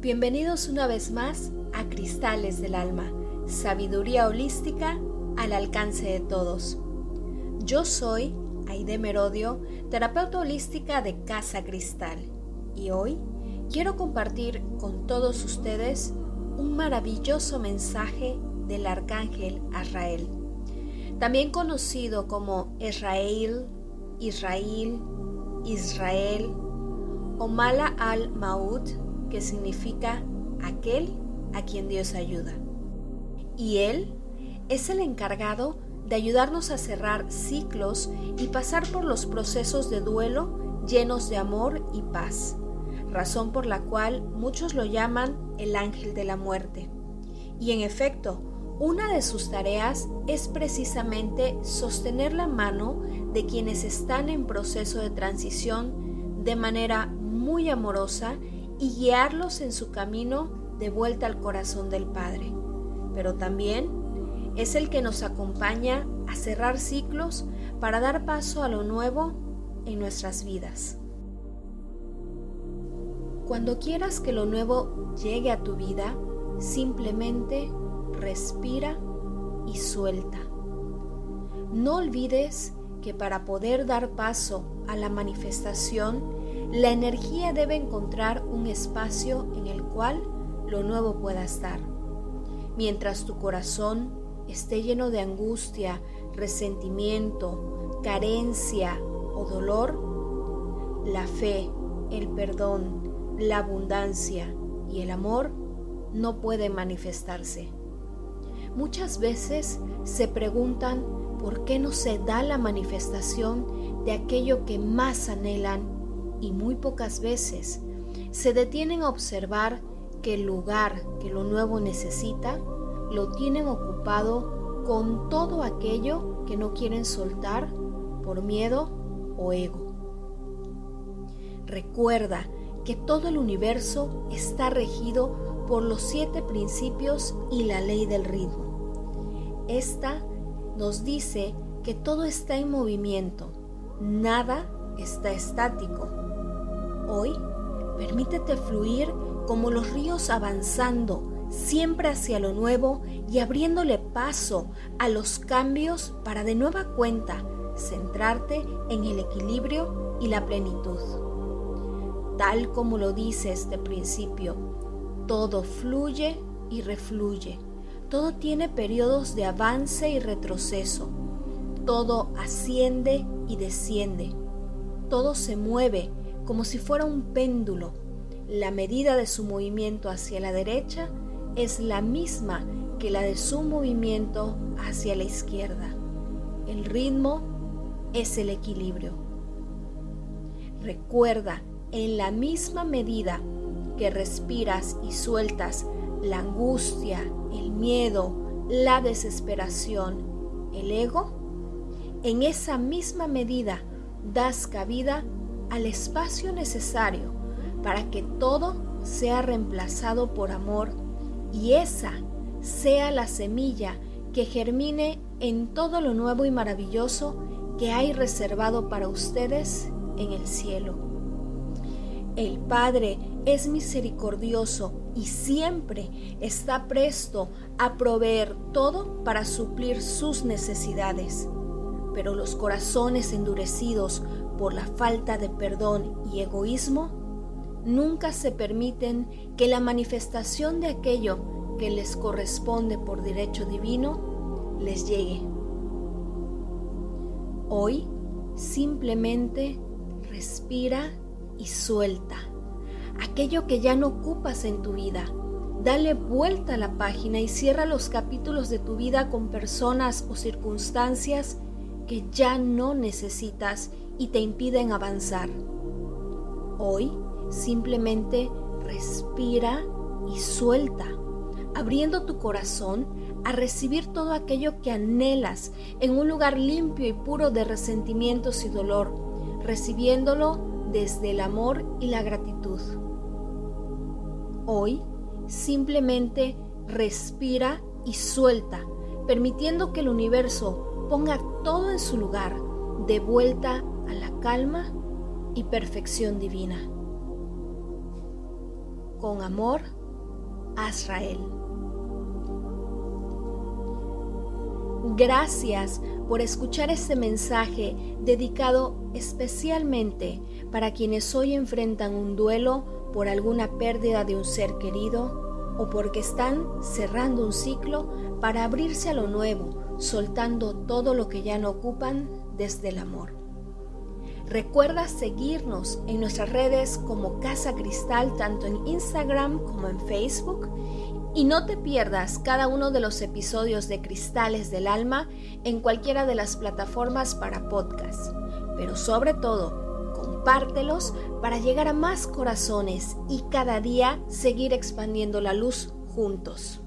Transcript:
Bienvenidos una vez más a Cristales del Alma, sabiduría holística al alcance de todos. Yo soy Aide Merodio, terapeuta holística de Casa Cristal, y hoy quiero compartir con todos ustedes un maravilloso mensaje del arcángel Azrael, también conocido como Israel, Israel, Israel o Mala al-Maud que significa aquel a quien Dios ayuda. Y Él es el encargado de ayudarnos a cerrar ciclos y pasar por los procesos de duelo llenos de amor y paz, razón por la cual muchos lo llaman el ángel de la muerte. Y en efecto, una de sus tareas es precisamente sostener la mano de quienes están en proceso de transición de manera muy amorosa y guiarlos en su camino de vuelta al corazón del Padre. Pero también es el que nos acompaña a cerrar ciclos para dar paso a lo nuevo en nuestras vidas. Cuando quieras que lo nuevo llegue a tu vida, simplemente respira y suelta. No olvides que para poder dar paso a la manifestación, la energía debe encontrar un espacio en el cual lo nuevo pueda estar. Mientras tu corazón esté lleno de angustia, resentimiento, carencia o dolor, la fe, el perdón, la abundancia y el amor no pueden manifestarse. Muchas veces se preguntan por qué no se da la manifestación de aquello que más anhelan y muy pocas veces se detienen a observar que el lugar que lo nuevo necesita lo tienen ocupado con todo aquello que no quieren soltar por miedo o ego. Recuerda que todo el universo está regido por los siete principios y la ley del ritmo. Esta nos dice que todo está en movimiento, nada está estático Hoy, permítete fluir como los ríos avanzando siempre hacia lo nuevo y abriéndole paso a los cambios para de nueva cuenta centrarte en el equilibrio y la plenitud. Tal como lo dice este principio, todo fluye y refluye, todo tiene periodos de avance y retroceso, todo asciende y desciende, todo se mueve como si fuera un péndulo. La medida de su movimiento hacia la derecha es la misma que la de su movimiento hacia la izquierda. El ritmo es el equilibrio. Recuerda, en la misma medida que respiras y sueltas la angustia, el miedo, la desesperación, el ego, en esa misma medida das cabida al espacio necesario para que todo sea reemplazado por amor y esa sea la semilla que germine en todo lo nuevo y maravilloso que hay reservado para ustedes en el cielo. El Padre es misericordioso y siempre está presto a proveer todo para suplir sus necesidades. Pero los corazones endurecidos por la falta de perdón y egoísmo, nunca se permiten que la manifestación de aquello que les corresponde por derecho divino les llegue. Hoy simplemente respira y suelta aquello que ya no ocupas en tu vida. Dale vuelta a la página y cierra los capítulos de tu vida con personas o circunstancias que ya no necesitas y te impiden avanzar. Hoy simplemente respira y suelta, abriendo tu corazón a recibir todo aquello que anhelas en un lugar limpio y puro de resentimientos y dolor, recibiéndolo desde el amor y la gratitud. Hoy simplemente respira y suelta, permitiendo que el universo ponga todo en su lugar, de vuelta a la calma y perfección divina. Con amor, Azrael. Gracias por escuchar este mensaje dedicado especialmente para quienes hoy enfrentan un duelo por alguna pérdida de un ser querido o porque están cerrando un ciclo para abrirse a lo nuevo, soltando todo lo que ya no ocupan desde el amor. Recuerda seguirnos en nuestras redes como Casa Cristal, tanto en Instagram como en Facebook. Y no te pierdas cada uno de los episodios de Cristales del Alma en cualquiera de las plataformas para podcast. Pero sobre todo, compártelos para llegar a más corazones y cada día seguir expandiendo la luz juntos.